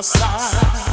I